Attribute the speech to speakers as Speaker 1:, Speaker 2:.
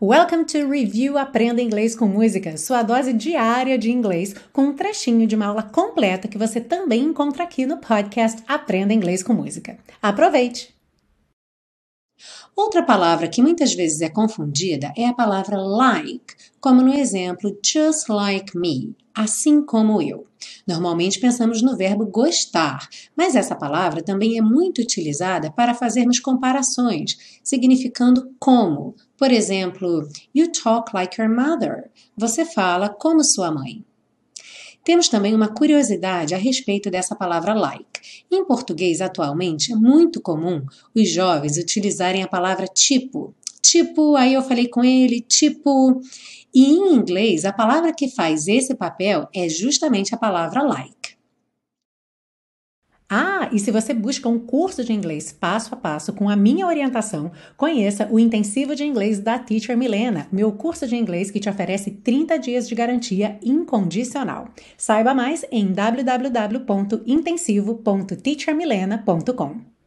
Speaker 1: Welcome to Review Aprenda Inglês com Música, sua dose diária de inglês, com um trechinho de uma aula completa que você também encontra aqui no podcast Aprenda Inglês com Música. Aproveite! Outra palavra que muitas vezes é confundida é a palavra like, como no exemplo just like me, assim como eu. Normalmente pensamos no verbo gostar, mas essa palavra também é muito utilizada para fazermos comparações, significando como. Por exemplo, you talk like your mother. Você fala como sua mãe. Temos também uma curiosidade a respeito dessa palavra like. Em português, atualmente, é muito comum os jovens utilizarem a palavra tipo. Tipo, aí eu falei com ele, tipo. E em inglês, a palavra que faz esse papel é justamente a palavra like. Ah, e se você busca um curso de inglês passo a passo com a minha orientação, conheça o Intensivo de Inglês da Teacher Milena, meu curso de inglês que te oferece 30 dias de garantia incondicional. Saiba mais em www.intensivo.teachermilena.com.